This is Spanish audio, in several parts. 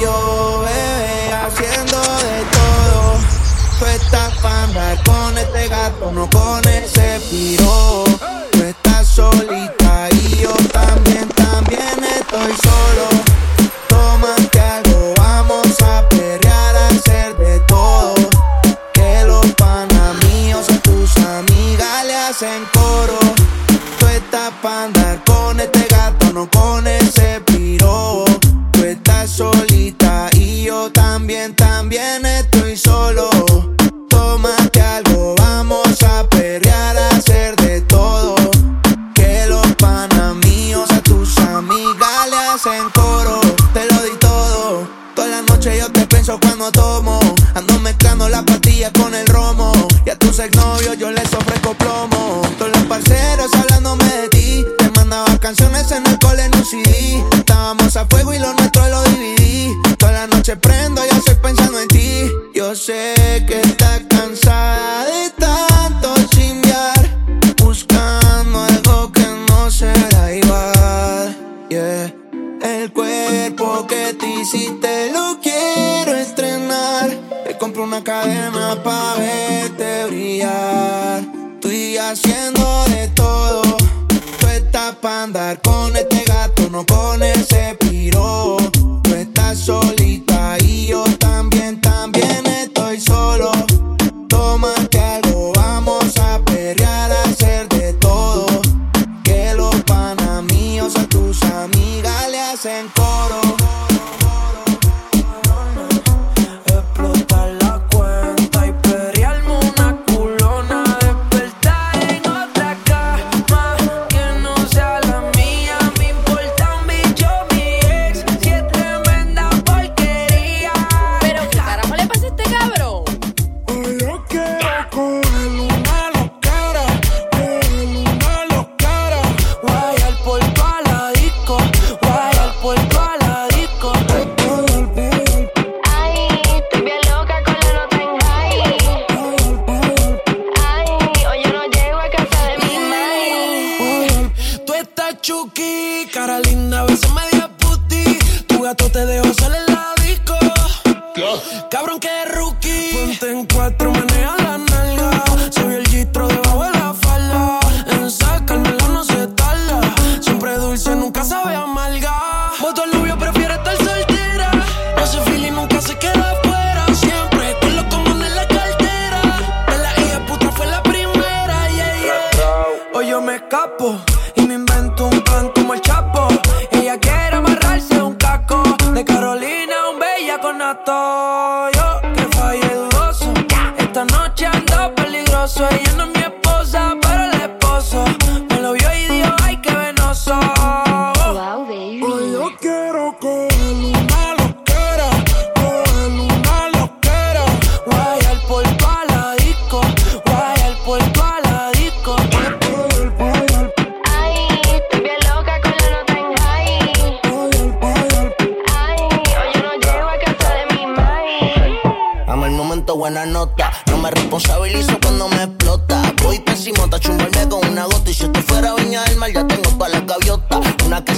yo, bebé, haciendo de todo. Tú estás para andar con este gato, no con ese piro. Tú estás solita y yo también, también estoy solo. exnovios yo les ofrezco plomo. Todos los parceros hablándome de ti. Te mandaba canciones en el cole en un CD. Estábamos a fuego y lo nuestro lo dividí. Toda la noche prendo y estoy pensando en ti. Yo sé que estás cansada de tanto chimbear. Buscando algo que no será igual. Yeah. El cuerpo que te hiciste lo quiero estrenar. Te compro una cadena pa' ver haciendo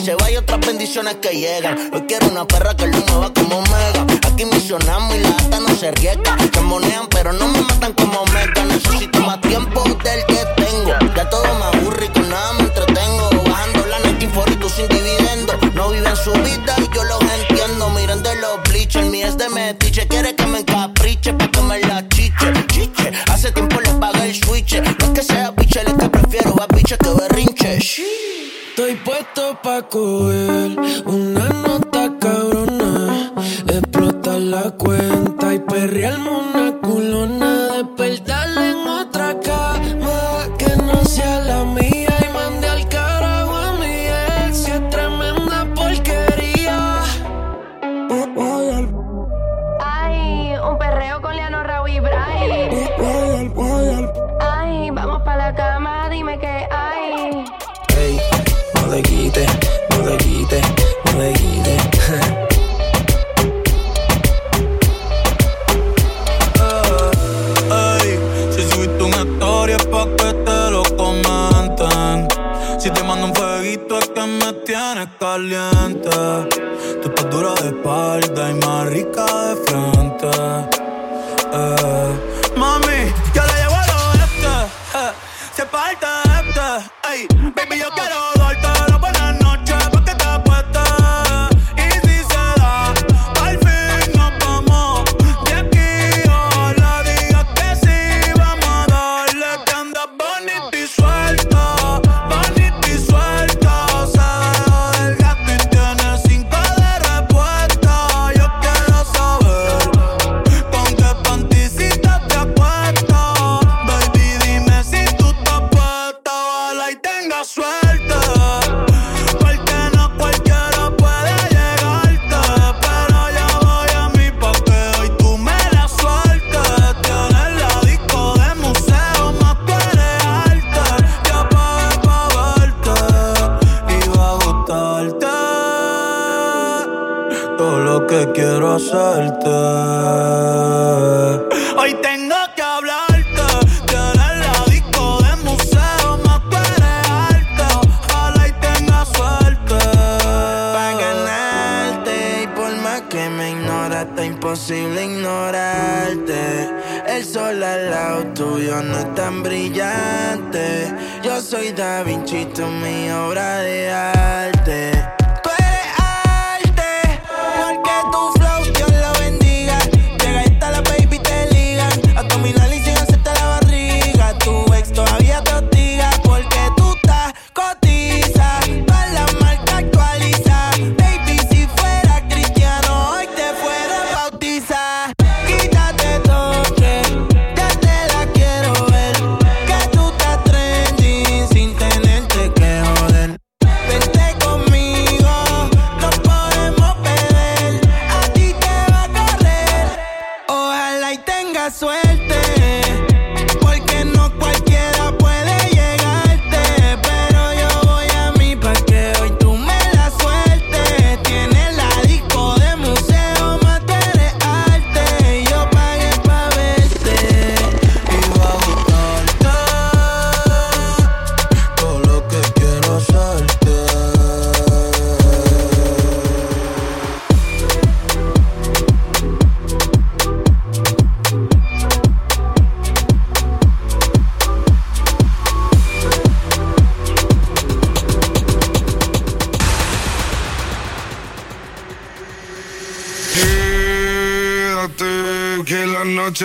se va y otras bendiciones que llegan. Hoy quiero una perra que lo mueva como mega. Aquí misionamos y la gata no se riega. Me monean, pero no me matan como mega. Necesito más tiempo del que tengo. Ya todo me aburre y con nada me entretengo. Bajando la net inforito sin dividendo. No viven su vida y yo los entiendo. Miren de los bleachers, mi es de metiche. Quiere pa' coger una nota cabrona, explota la cuenta y perrear el mundo.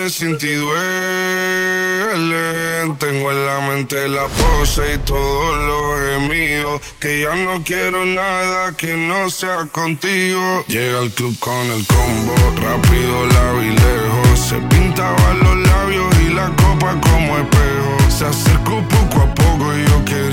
noche sin ti duele. Tengo en la mente la pose y todo lo es mío. Que ya no quiero nada que no sea contigo. Llega al club con el combo, rápido la vi lejos. Se pintaba los labios y la copa como espejo. Se acercó poco a poco y yo quiero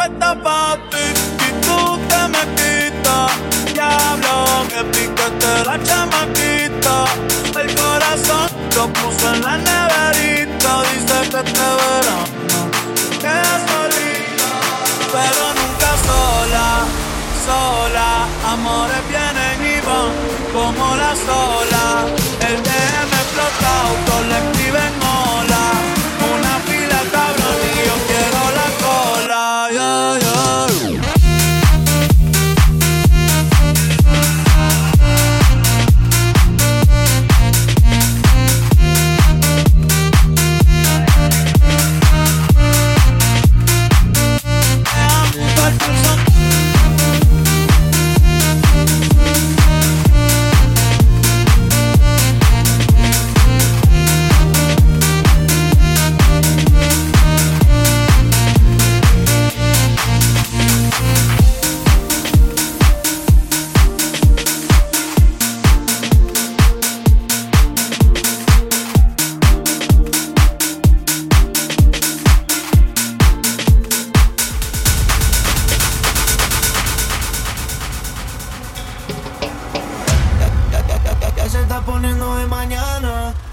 pata pa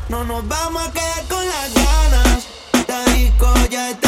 No nos vamos a quedar con las ganas. Ya.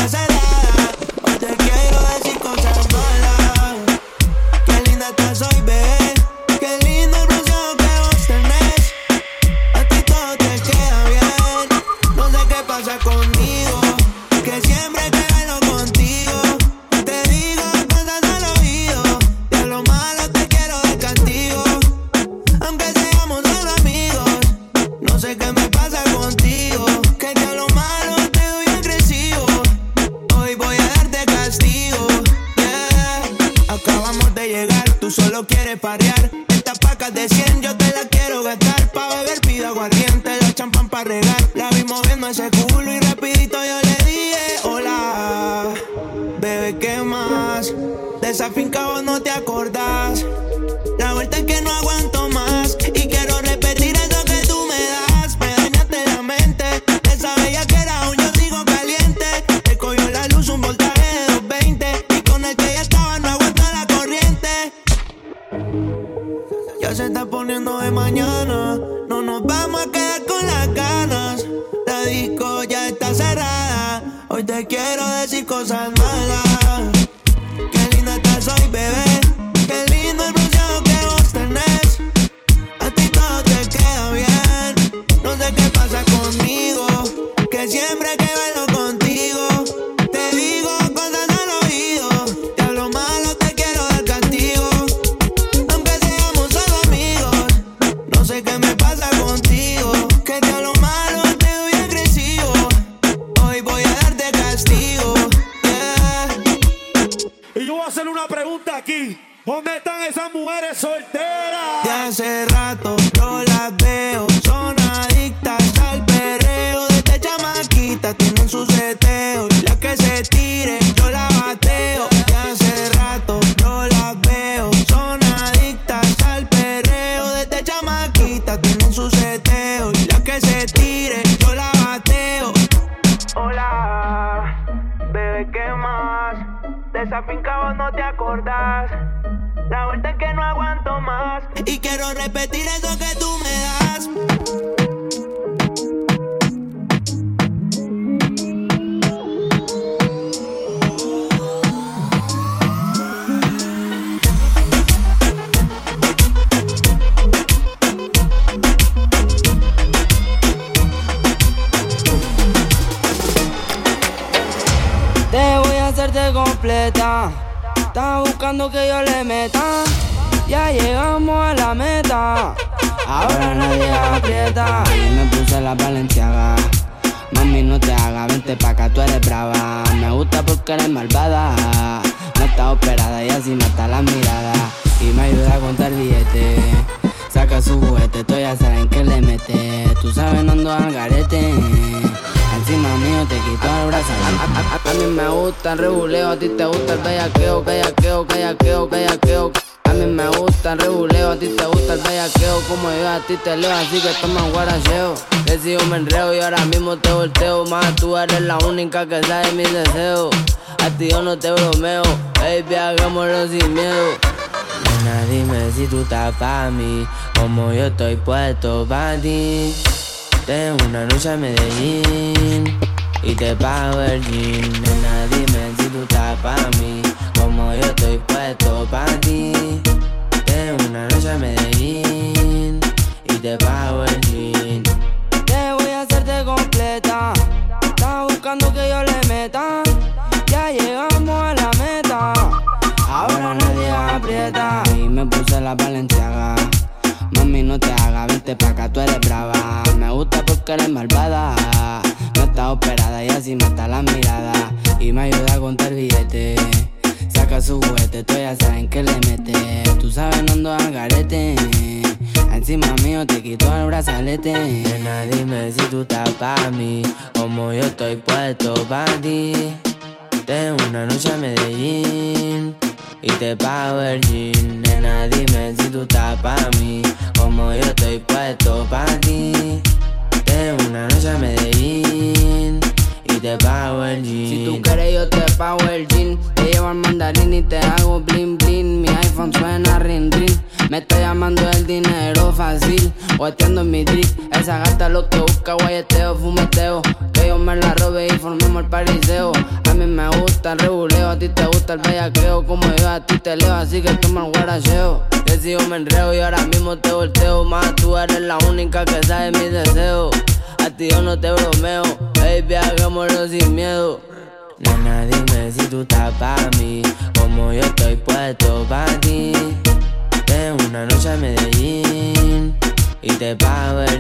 sé qué me pasa contigo. Que te a lo malo te doy agresivo. Hoy voy a darte castigo. Yeah. Y yo voy a hacer una pregunta aquí. ¿Dónde están esas mujeres solteras? Y ahora mismo te volteo. Más tú eres la única que sabe mis deseos. A ti yo no te bromeo, baby, hagámoslo sin miedo. Nena, dime si tú estás pa' mí, como yo estoy puesto pa' ti. Tengo una noche en Medellín y te pago el jean. Nena, dime si tú estás pa' mí, como yo estoy puesto pa' ti. Tengo una noche en Medellín y te pago el jean. Buscando que yo le meta. Ya llegamos a la meta. Ahora nadie aprieta. Y me puse la valenciaga. Mami, no te hagas, vente pa' acá, tú eres brava. Me gusta porque eres malvada. No está operada y así mata la mirada. Y me ayuda a contar billetes. Saca su juguete, tú ya saben que le mete. Tú sabes, no ando al garete. Encima mío te quito el brazalete. Nena, dime si tú estás pa' mí. Como yo estoy puesto pa' ti. Tengo una noche en Medellín y te pago el jean. Nena, dime si tú estás pa' mí, como yo estoy puesto pa' ti. Tengo una noche en Medellín Si tú quieres yo te pago el jean. Te llevo al mandarín y te hago bling bling. Mi iPhone suena ring ring. Me está llamando el dinero fácil. Guateando en mi drip. Esa gata lo que busca, guayeteo, fumeteo. Que yo me la robe y formemos el pariseo. A mí me gusta el rebuleo, a ti te gusta el bellaqueo. Como yo a ti te leo, así que toma el guaracheo. Que me enreo y ahora mismo te volteo. Más tú eres la única que sabe mis deseos. A ti yo no te bromeo, baby, hagámoslo sin miedo. Nena, dime si tú estás pa' mí, como yo estoy puesto pa' ti. Tengo una noche en Medellín y te pago el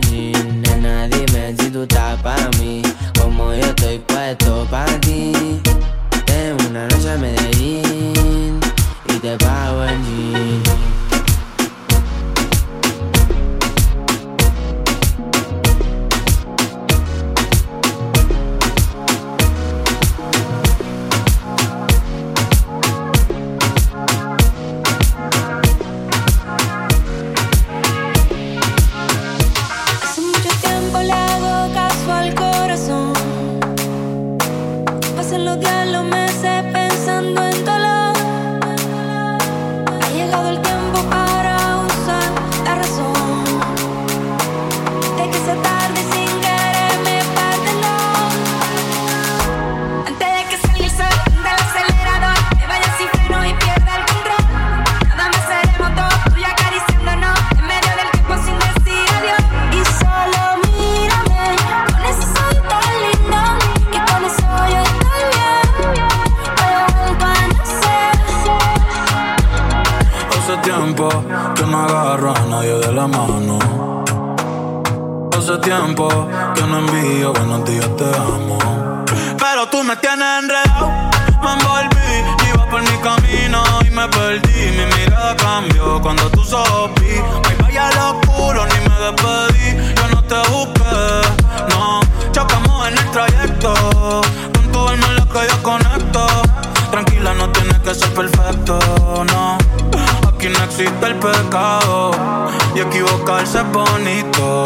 y equivocarse es bonito.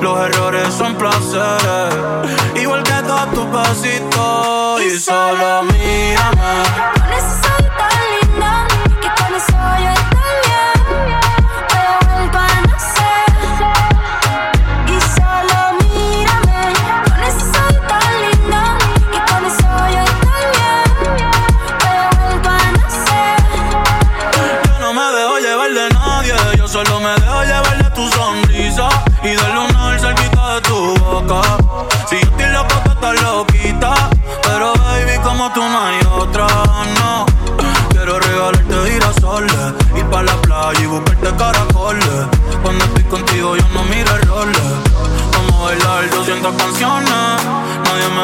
Los errores son placeres, igual que todos tus pasitos. Y solo mírame.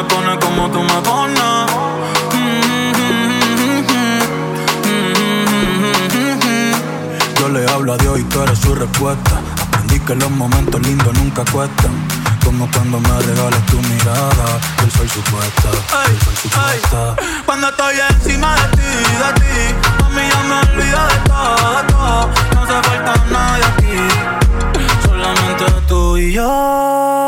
me pones como tú me pones. Yo le hablo a Dios y tú eres su respuesta. Aprendí que los momentos lindos nunca cuestan. Como cuando me regalas tu mirada, yo soy su soy su. Cuando estoy encima de ti, de ti, a mí ya me olvido de todo, de todo. No se falta nadie aquí, solamente tú y yo.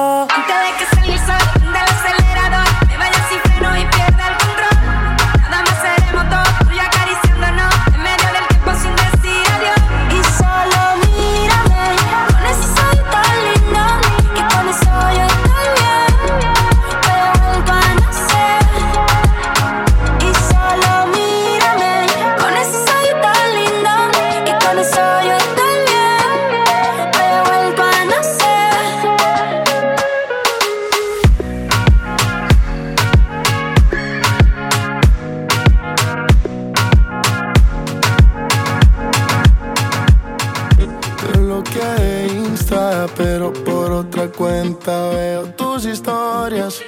frecuenta veo tus historias.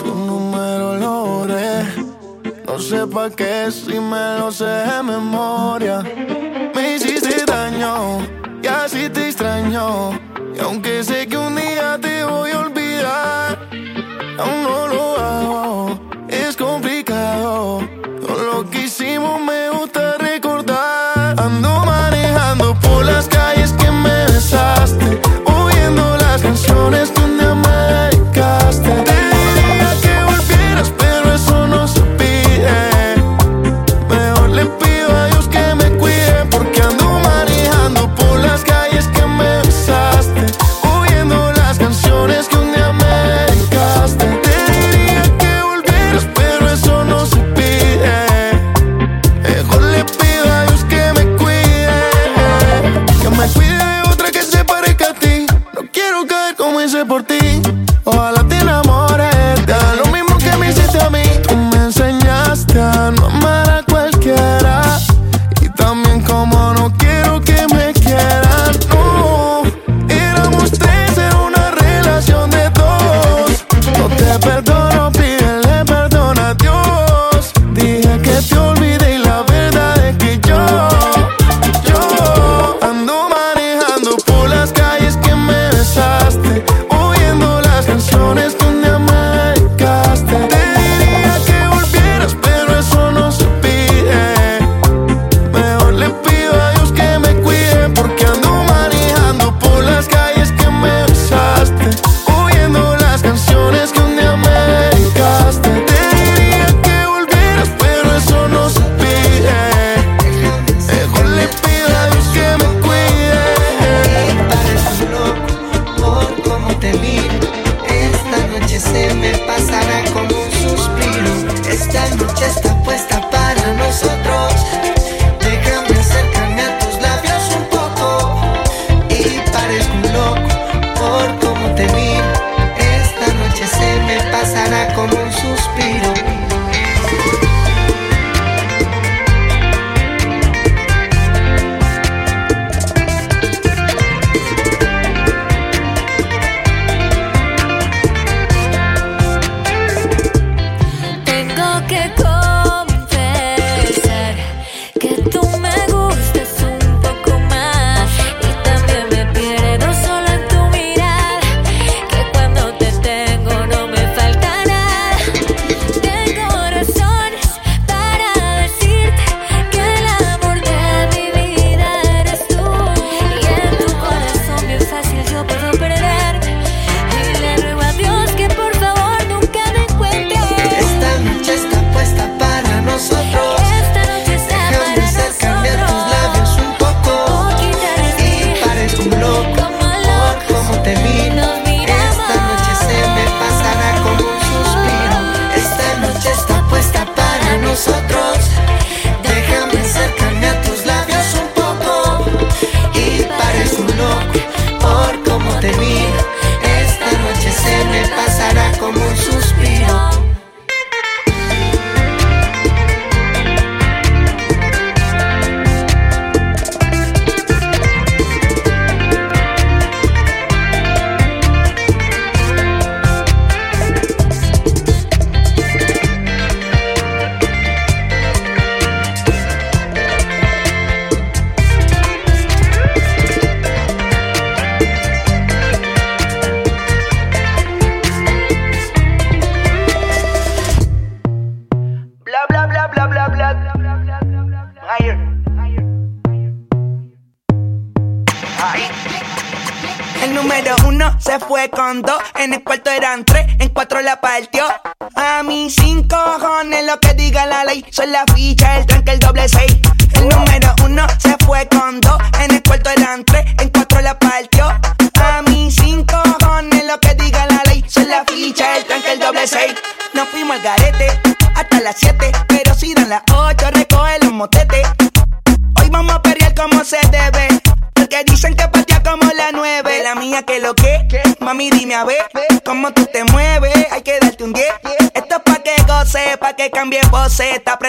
Tu número lo borré. No sé pa' qué si me lo sé de memoria. Me hiciste daño y así te extraño. Y aunque sé que un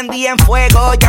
en fuego, ya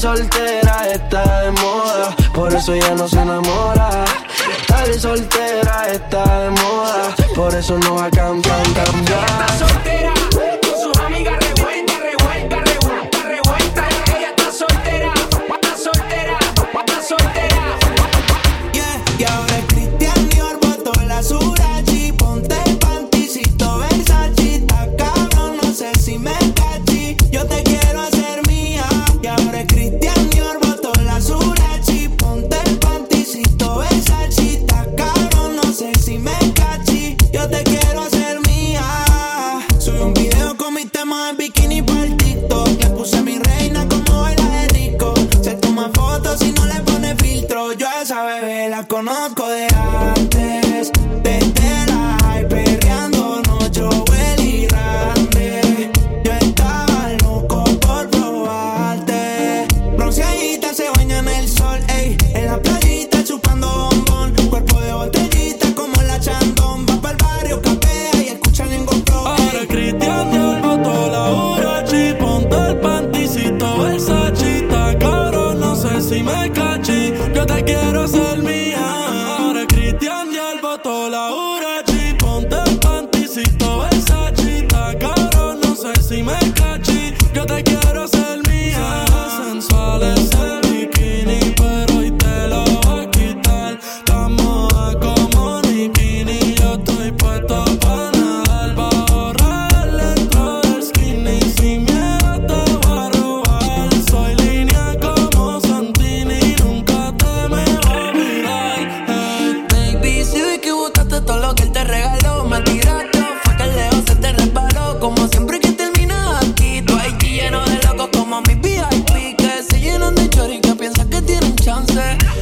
soltera está de moda, por eso ya no se enamora. Estar soltera está de moda, por eso no va a cambiar, cambiar.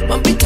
Mami,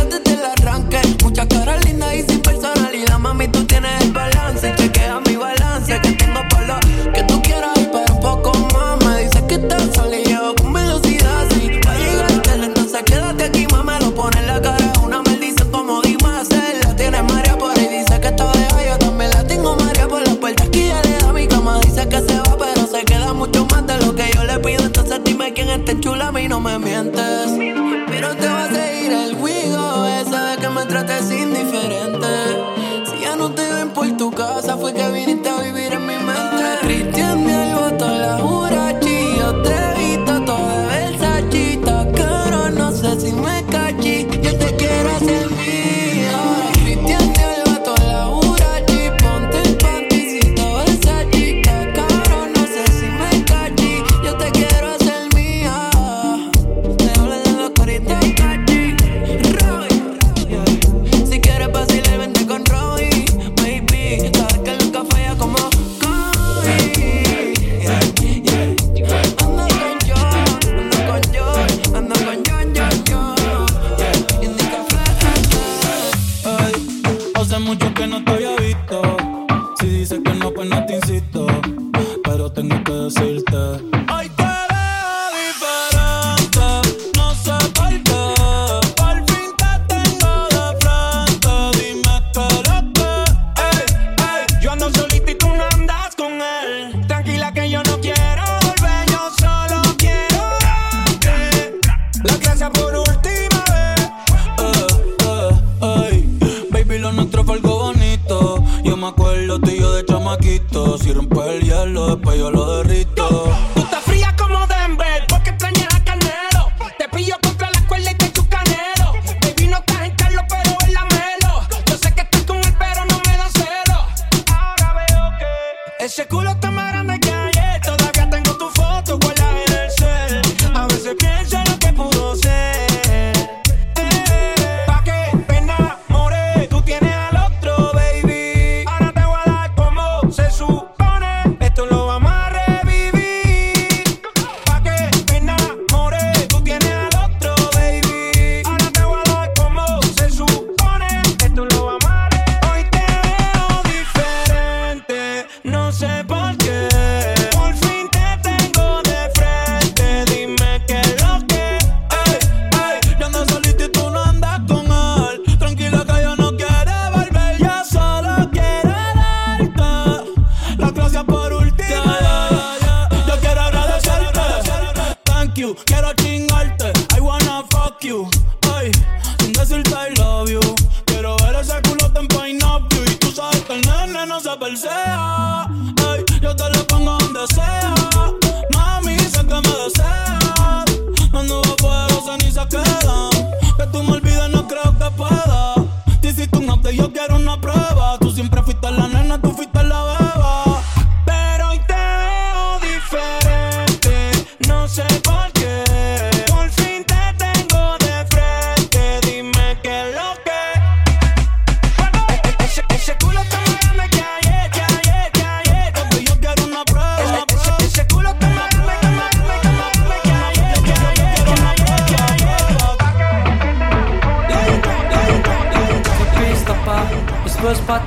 me acuerdo tú y yo de chamaquito. Si rompes el hielo, después yo lo derrito.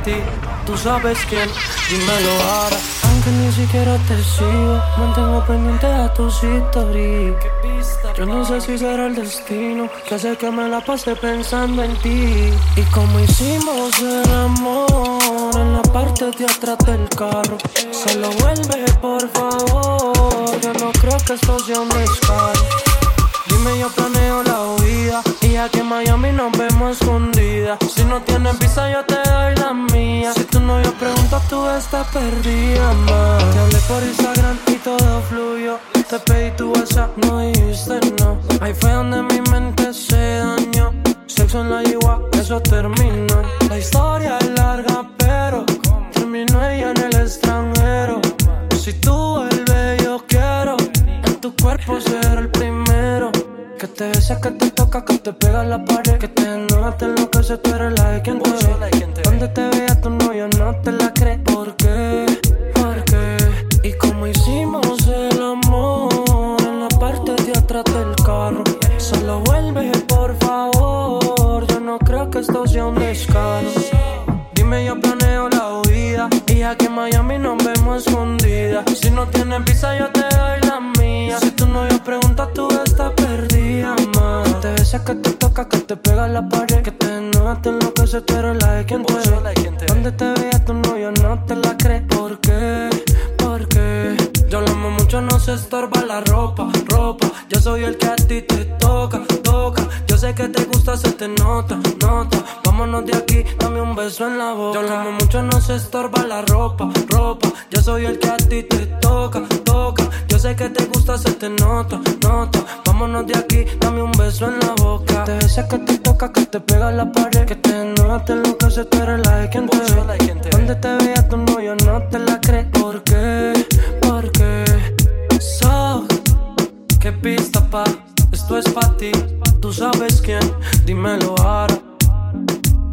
Ti, tú sabes quién, dímelo ahora. Aunque ni siquiera te sigo, mantengo pendiente a tus historias. Yo no sé si será el destino que hace que me la pase pensando en ti. Y como hicimos el amor en la parte de atrás del carro, se lo vuelve por favor. Yo no creo que esto sea un descaro. Dime, yo planeo la huida. Y aquí en Miami nos vemos escondidas. Si no tienes visa, yo te doy la mía. Si tu novio pregunta, tú estás perdida, ma. Te hablé por Instagram y todo fluyó. Te pedí tu WhatsApp, no dijiste no. Ahí fue donde mi mente se dañó. Sexo en la yigua, eso terminó. La historia es larga, pero terminó ella en el extranjero. Si tú vuelves, yo quiero en tu cuerpo ser el. Que te besa, que te toca, que te pega la pared. Que te enoja, te enloquece, tú eres la de quien te ve. Donde te vea tu novio no te la cree. ¿Por qué? ¿Por qué? Y como hicimos el amor en la parte de atrás del carro. Solo vuelve, por favor. Yo no creo que esto sea un descaro. Dime, yo planeo la huida. Y aquí en Miami nos vemos escondidas. Si no tienes visa, yo te doy besa, que te toca, que te pega la pared. Que te enoja, te enloquece, tú eres la de quien te ve. Donde te vea tu novio no te la mucho, no nos estorba la ropa, ropa. Yo soy el que a ti te toca, toca. Yo sé que te gusta, se te nota, nota. Vámonos de aquí, dame un beso en la boca. Yo como mucho, nos estorba la ropa, ropa. Yo soy el que a ti te toca, toca. Yo sé que te gusta, se te nota, nota. Vámonos de aquí, dame un beso en la boca. Te ves que te toca, que te pega la pared. Que te note lo que se te relaje quien te ve. Donde te vea tu novio, no te la crees. ¿Por qué? ¿Por qué? So, qué pista pa' esto es pa' ti. Tú sabes quién, dímelo ahora.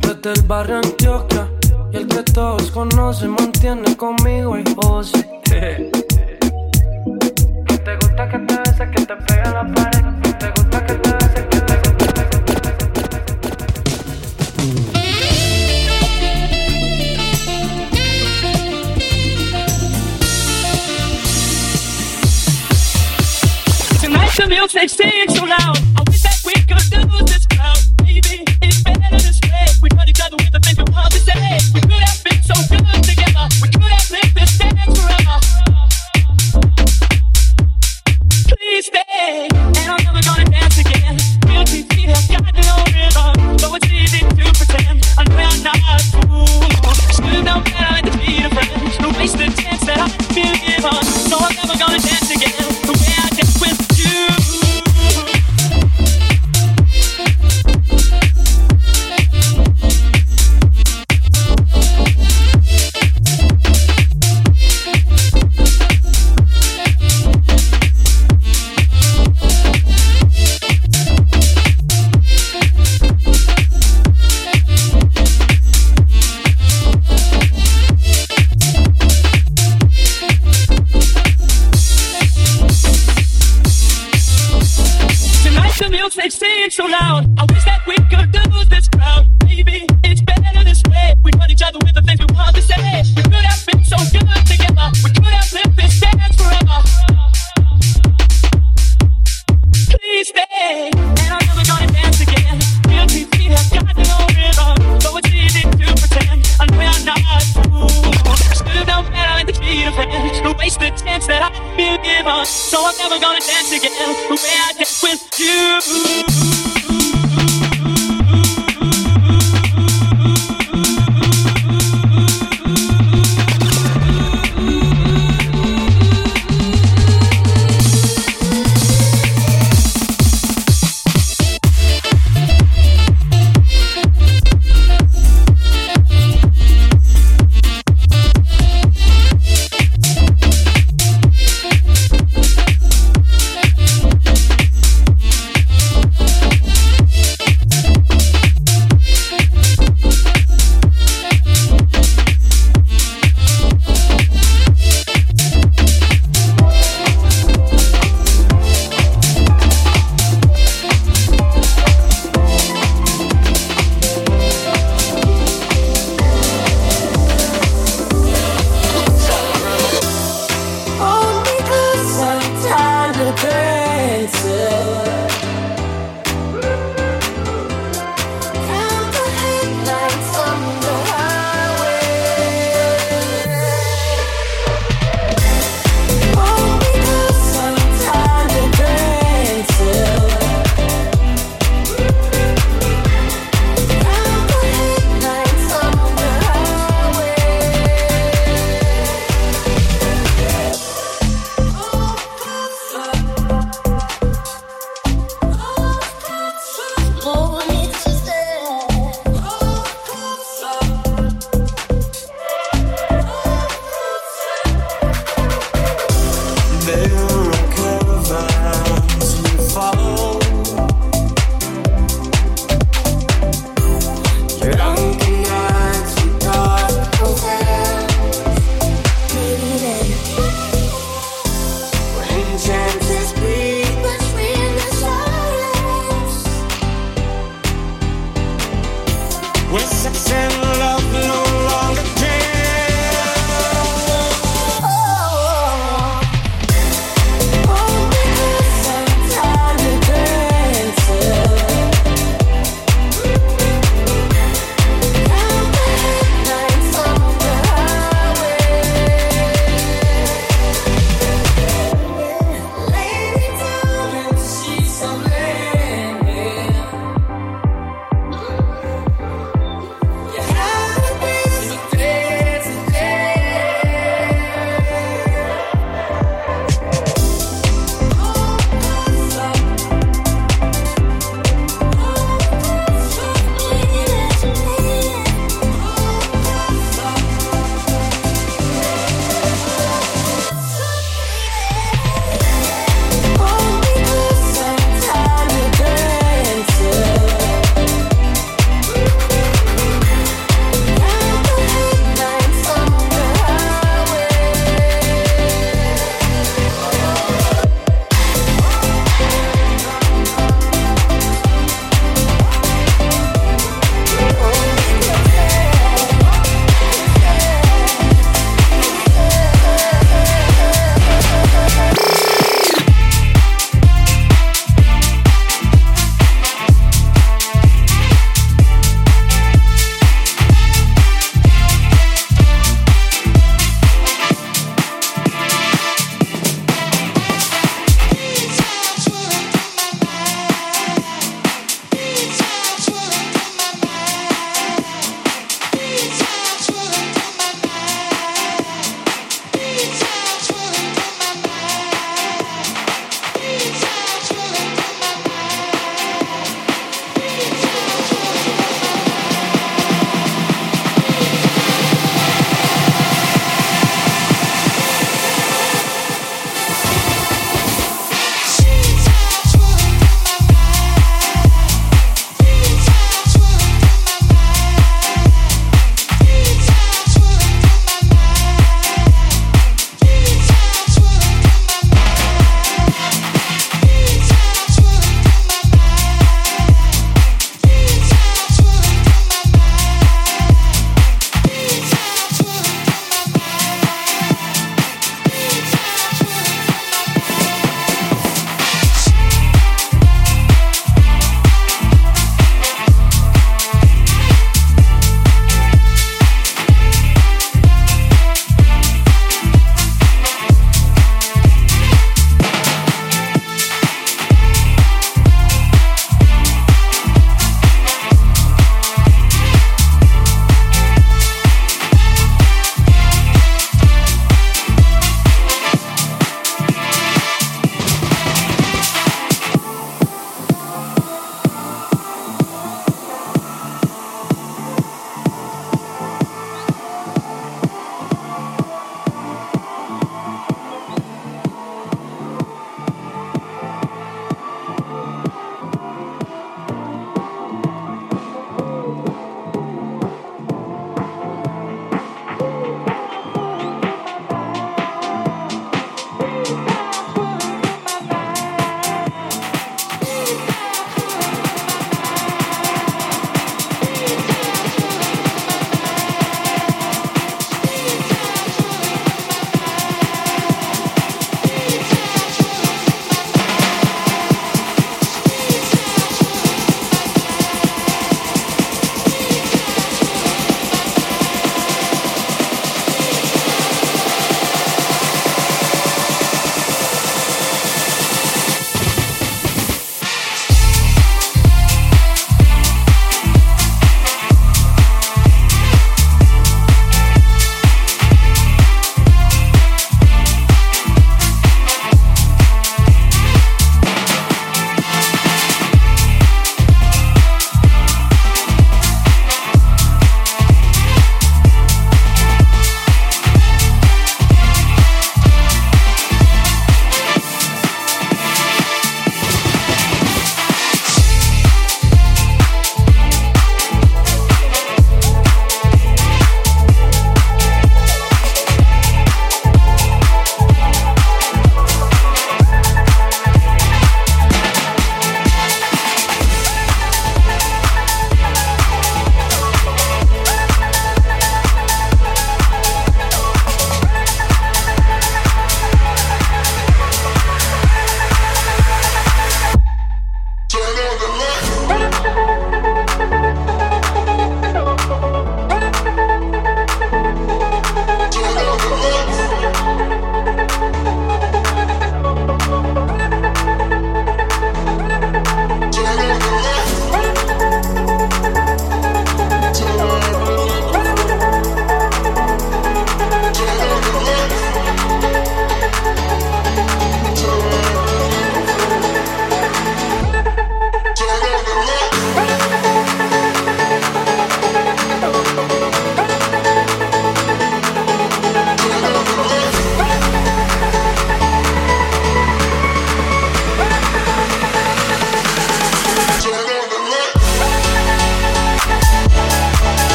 Desde el barrio Antioquia. Y el que todos conocen mantiene conmigo y vos. ¿Te gusta que te bese, que te pegue la pared? ¿Te gusta the music sings so loud. I wish that we could do this crowd. Maybe it's better this way. We got each other with the things we want to say. We could have been so good together. We could have lived this dance forever. Please stay, and I'm never gonna dance again. I've no so it's easy to pretend. I know I'm not fool. Better to a. To waste the chance that I feel given. So I'm never gonna out. I